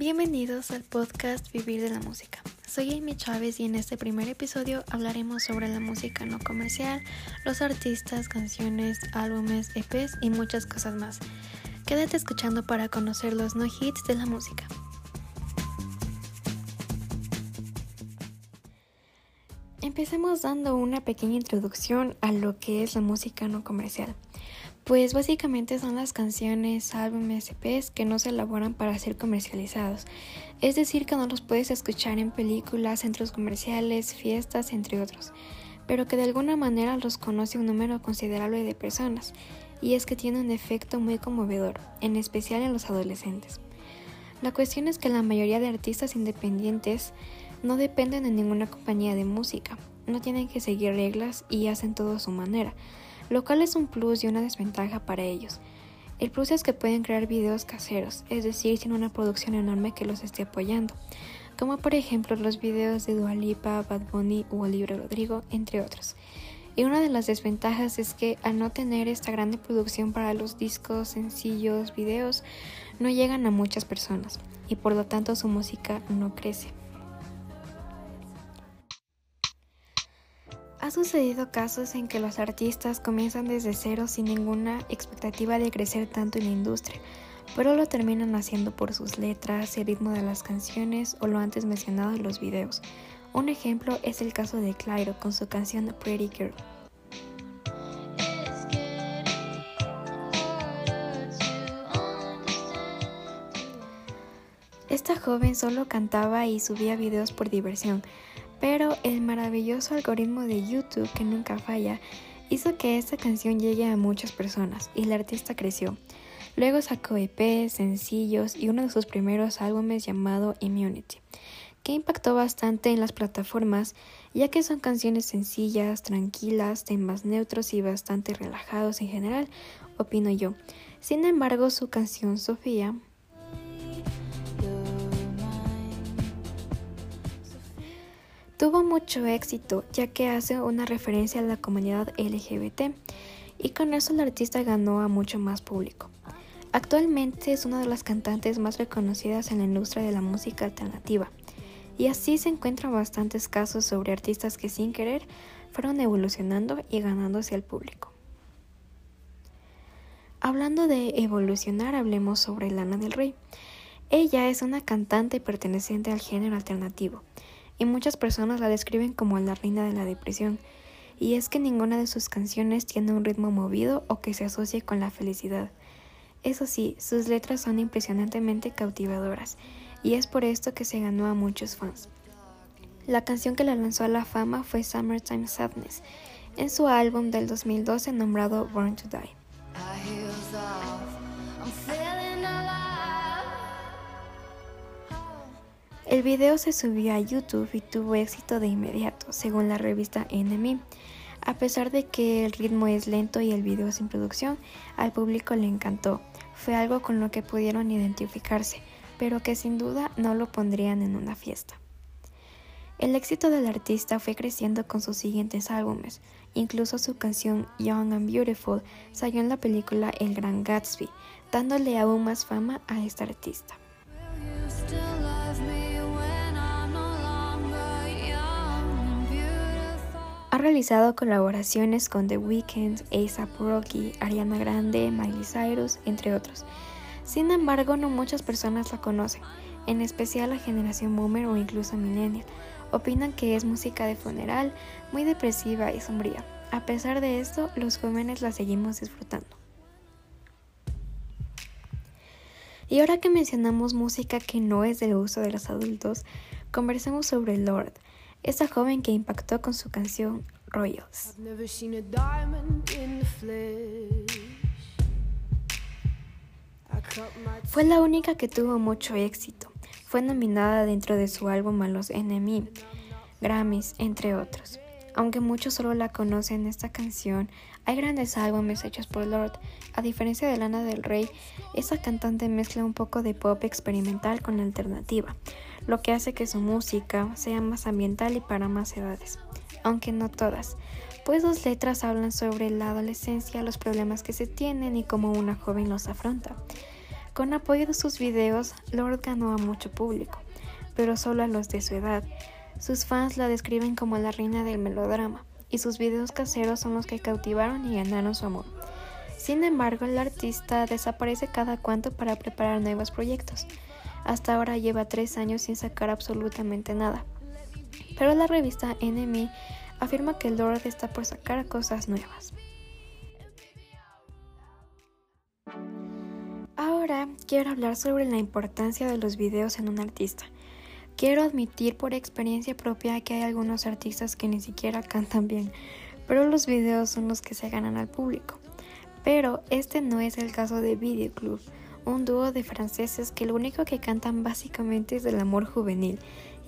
Bienvenidos al podcast Vivir de la Música. Soy Amy Chávez y en este primer episodio hablaremos sobre la música no comercial, los artistas, canciones, álbumes, EPs y muchas cosas más. Quédate escuchando para conocer los no hits de la música. Empecemos dando una pequeña introducción a lo que es la música no comercial. Pues básicamente son las canciones, álbumes, EPs que no se elaboran para ser comercializados. Es decir, que no los puedes escuchar en películas, centros comerciales, fiestas, entre otros. Pero que de alguna manera los conoce un número considerable de personas. Y es que tiene un efecto muy conmovedor, en especial en los adolescentes. La cuestión es que la mayoría de artistas independientes no dependen de ninguna compañía de música, no tienen que seguir reglas y hacen todo a su manera lo cual es un plus y una desventaja para ellos. El plus es que pueden crear videos caseros, es decir, sin una producción enorme que los esté apoyando, como por ejemplo los videos de Dua Lipa, Bad Bunny o Olivia Rodrigo, entre otros. Y una de las desventajas es que al no tener esta grande producción para los discos, sencillos, videos, no llegan a muchas personas y por lo tanto su música no crece. Ha sucedido casos en que los artistas comienzan desde cero sin ninguna expectativa de crecer tanto en la industria, pero lo terminan haciendo por sus letras, el ritmo de las canciones o lo antes mencionado en los videos. Un ejemplo es el caso de Clairo con su canción Pretty Girl. Esta joven solo cantaba y subía videos por diversión, pero el maravilloso algoritmo de YouTube que nunca falla hizo que esta canción llegue a muchas personas y la artista creció. Luego sacó EP, sencillos y uno de sus primeros álbumes llamado Immunity, que impactó bastante en las plataformas ya que son canciones sencillas, tranquilas, temas neutros y bastante relajados en general, opino yo. Sin embargo, su canción Sofía Tuvo mucho éxito ya que hace una referencia a la comunidad LGBT y con eso el artista ganó a mucho más público. Actualmente es una de las cantantes más reconocidas en la industria de la música alternativa y así se encuentran bastantes casos sobre artistas que sin querer fueron evolucionando y ganándose al público. Hablando de evolucionar, hablemos sobre Lana del Rey. Ella es una cantante perteneciente al género alternativo y muchas personas la describen como la reina de la depresión, y es que ninguna de sus canciones tiene un ritmo movido o que se asocie con la felicidad. Eso sí, sus letras son impresionantemente cautivadoras, y es por esto que se ganó a muchos fans. La canción que la lanzó a la fama fue Summertime Sadness, en su álbum del 2012 nombrado Born to Die. El video se subió a YouTube y tuvo éxito de inmediato, según la revista NME. A pesar de que el ritmo es lento y el video sin producción, al público le encantó. Fue algo con lo que pudieron identificarse, pero que sin duda no lo pondrían en una fiesta. El éxito del artista fue creciendo con sus siguientes álbumes, incluso su canción Young and Beautiful salió en la película El Gran Gatsby, dándole aún más fama a esta artista. Realizado colaboraciones con The Weeknd, A$AP Rocky, Ariana Grande, Miley Cyrus, entre otros. Sin embargo, no muchas personas la conocen, en especial la generación boomer o incluso millennial. Opinan que es música de funeral, muy depresiva y sombría. A pesar de esto, los jóvenes la seguimos disfrutando. Y ahora que mencionamos música que no es del uso de los adultos, conversemos sobre Lord esa joven que impactó con su canción Royals. Fue la única que tuvo mucho éxito. Fue nominada dentro de su álbum a los NME, Grammys, entre otros. Aunque muchos solo la conocen esta canción, hay grandes álbumes hechos por Lord. A diferencia de Lana del Rey, esta cantante mezcla un poco de pop experimental con alternativa, lo que hace que su música sea más ambiental y para más edades, aunque no todas, pues sus letras hablan sobre la adolescencia, los problemas que se tienen y cómo una joven los afronta. Con apoyo de sus videos, Lord ganó a mucho público, pero solo a los de su edad. Sus fans la describen como la reina del melodrama, y sus videos caseros son los que cautivaron y ganaron su amor. Sin embargo, el artista desaparece cada cuanto para preparar nuevos proyectos. Hasta ahora lleva tres años sin sacar absolutamente nada. Pero la revista NME afirma que Lord está por sacar cosas nuevas. Ahora quiero hablar sobre la importancia de los videos en un artista. Quiero admitir por experiencia propia que hay algunos artistas que ni siquiera cantan bien, pero los videos son los que se ganan al público. Pero este no es el caso de Video Club, un dúo de franceses que lo único que cantan básicamente es del amor juvenil.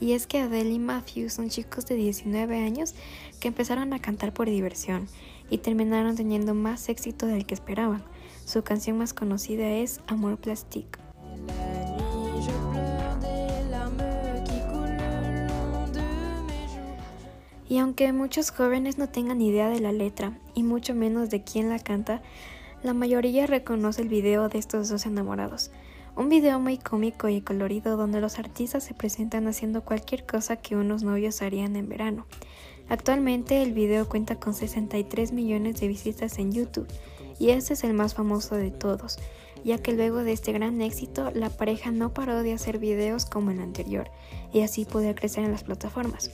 Y es que Adele y Matthew son chicos de 19 años que empezaron a cantar por diversión y terminaron teniendo más éxito del que esperaban. Su canción más conocida es Amor Plastique. Y aunque muchos jóvenes no tengan idea de la letra y mucho menos de quién la canta, la mayoría reconoce el video de estos dos enamorados. Un video muy cómico y colorido donde los artistas se presentan haciendo cualquier cosa que unos novios harían en verano. Actualmente el video cuenta con 63 millones de visitas en YouTube y este es el más famoso de todos, ya que luego de este gran éxito la pareja no paró de hacer videos como el anterior y así poder crecer en las plataformas.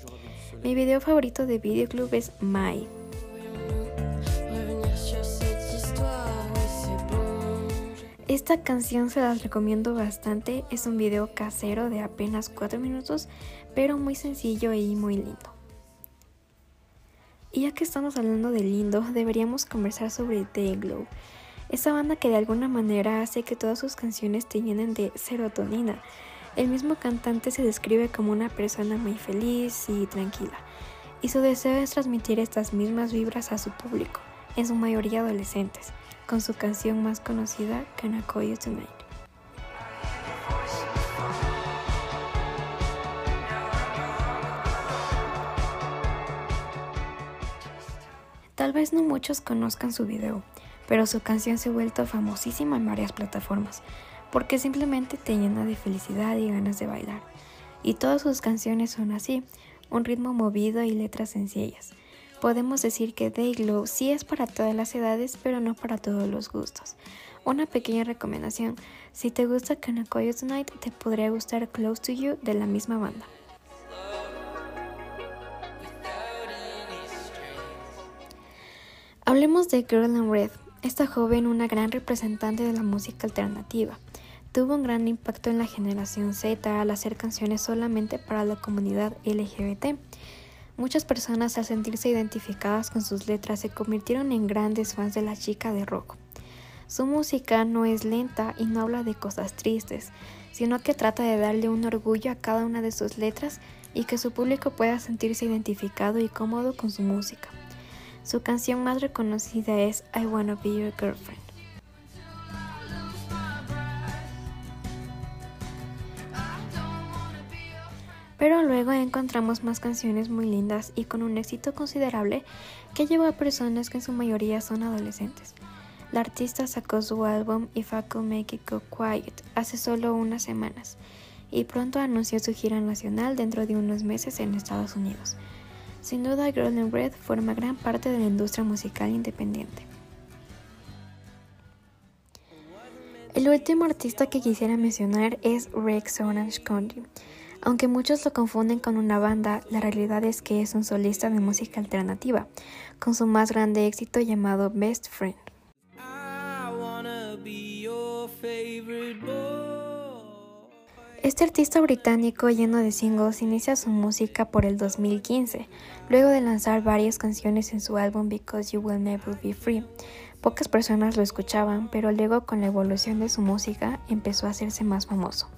Mi video favorito de Videoclub es My. Esta canción se las recomiendo bastante, es un video casero de apenas 4 minutos, pero muy sencillo y muy lindo. Y ya que estamos hablando de lindo, deberíamos conversar sobre The Glow, esa banda que de alguna manera hace que todas sus canciones te llenen de serotonina. El mismo cantante se describe como una persona muy feliz y tranquila, y su deseo es transmitir estas mismas vibras a su público, en su mayoría adolescentes, con su canción más conocida, Can I Call You Tonight. Tal vez no muchos conozcan su video, pero su canción se ha vuelto famosísima en varias plataformas porque simplemente te llena de felicidad y ganas de bailar. Y todas sus canciones son así, un ritmo movido y letras sencillas. Podemos decir que Dayglow sí es para todas las edades, pero no para todos los gustos. Una pequeña recomendación, si te gusta Can Tonight, te podría gustar Close to You de la misma banda. Hablemos de Girl in Red, esta joven una gran representante de la música alternativa. Tuvo un gran impacto en la generación Z al hacer canciones solamente para la comunidad LGBT. Muchas personas al sentirse identificadas con sus letras se convirtieron en grandes fans de la chica de rock. Su música no es lenta y no habla de cosas tristes, sino que trata de darle un orgullo a cada una de sus letras y que su público pueda sentirse identificado y cómodo con su música. Su canción más reconocida es I Wanna Be Your Girlfriend. Pero luego encontramos más canciones muy lindas y con un éxito considerable que llevó a personas que en su mayoría son adolescentes. La artista sacó su álbum If I Could Make It Go Quiet hace solo unas semanas y pronto anunció su gira nacional dentro de unos meses en Estados Unidos. Sin duda, Girl in Red forma gran parte de la industria musical independiente. El último artista que quisiera mencionar es Rex Orange County. Aunque muchos lo confunden con una banda, la realidad es que es un solista de música alternativa, con su más grande éxito llamado Best Friend. Este artista británico lleno de singles inicia su música por el 2015, luego de lanzar varias canciones en su álbum Because You Will Never Be Free. Pocas personas lo escuchaban, pero luego con la evolución de su música empezó a hacerse más famoso.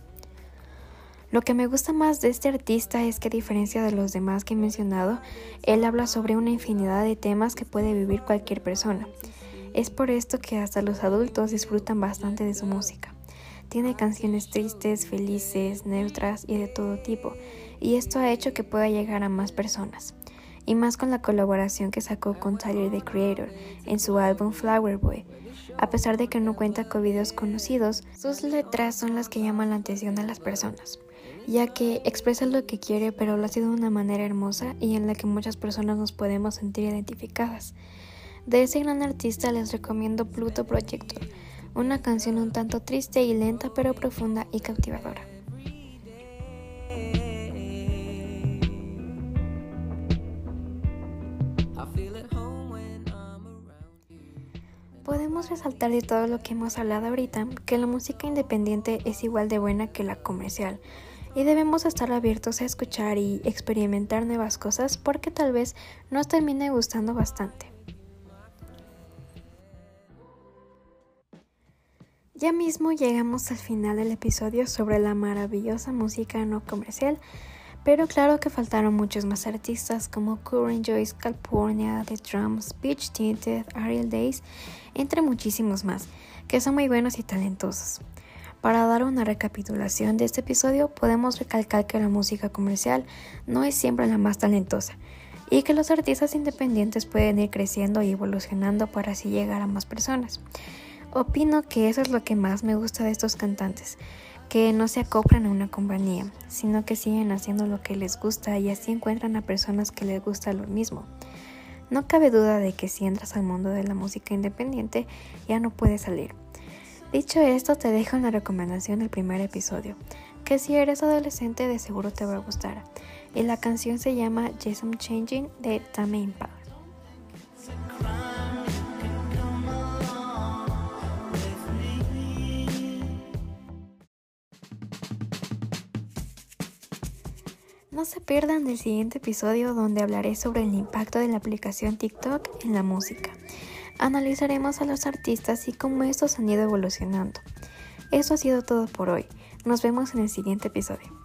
Lo que me gusta más de este artista es que a diferencia de los demás que he mencionado, él habla sobre una infinidad de temas que puede vivir cualquier persona. Es por esto que hasta los adultos disfrutan bastante de su música. Tiene canciones tristes, felices, neutras y de todo tipo, y esto ha hecho que pueda llegar a más personas. Y más con la colaboración que sacó con Tyler the Creator en su álbum Flower Boy. A pesar de que no cuenta con videos conocidos, sus letras son las que llaman la atención de las personas, ya que expresa lo que quiere pero lo hace de una manera hermosa y en la que muchas personas nos podemos sentir identificadas. De ese gran artista les recomiendo Pluto Projector, una canción un tanto triste y lenta pero profunda y cautivadora. Podemos resaltar de todo lo que hemos hablado ahorita que la música independiente es igual de buena que la comercial y debemos estar abiertos a escuchar y experimentar nuevas cosas porque tal vez nos termine gustando bastante. Ya mismo llegamos al final del episodio sobre la maravillosa música no comercial, pero claro que faltaron muchos más artistas como Current Joyce, California, The Drums, Beach Tinted, Ariel Days, entre muchísimos más, que son muy buenos y talentosos. Para dar una recapitulación de este episodio, podemos recalcar que la música comercial no es siempre la más talentosa y que los artistas independientes pueden ir creciendo y evolucionando para así llegar a más personas. Opino que eso es lo que más me gusta de estos cantantes, que no se acoplan a una compañía, sino que siguen haciendo lo que les gusta y así encuentran a personas que les gusta lo mismo. No cabe duda de que si entras al mundo de la música independiente ya no puedes salir. Dicho esto, te dejo una recomendación del primer episodio, que si eres adolescente de seguro te va a gustar. Y la canción se llama Yes Changing de Tame Impala. No se pierdan del siguiente episodio donde hablaré sobre el impacto de la aplicación TikTok en la música. Analizaremos a los artistas y cómo estos han ido evolucionando. Eso ha sido todo por hoy. Nos vemos en el siguiente episodio.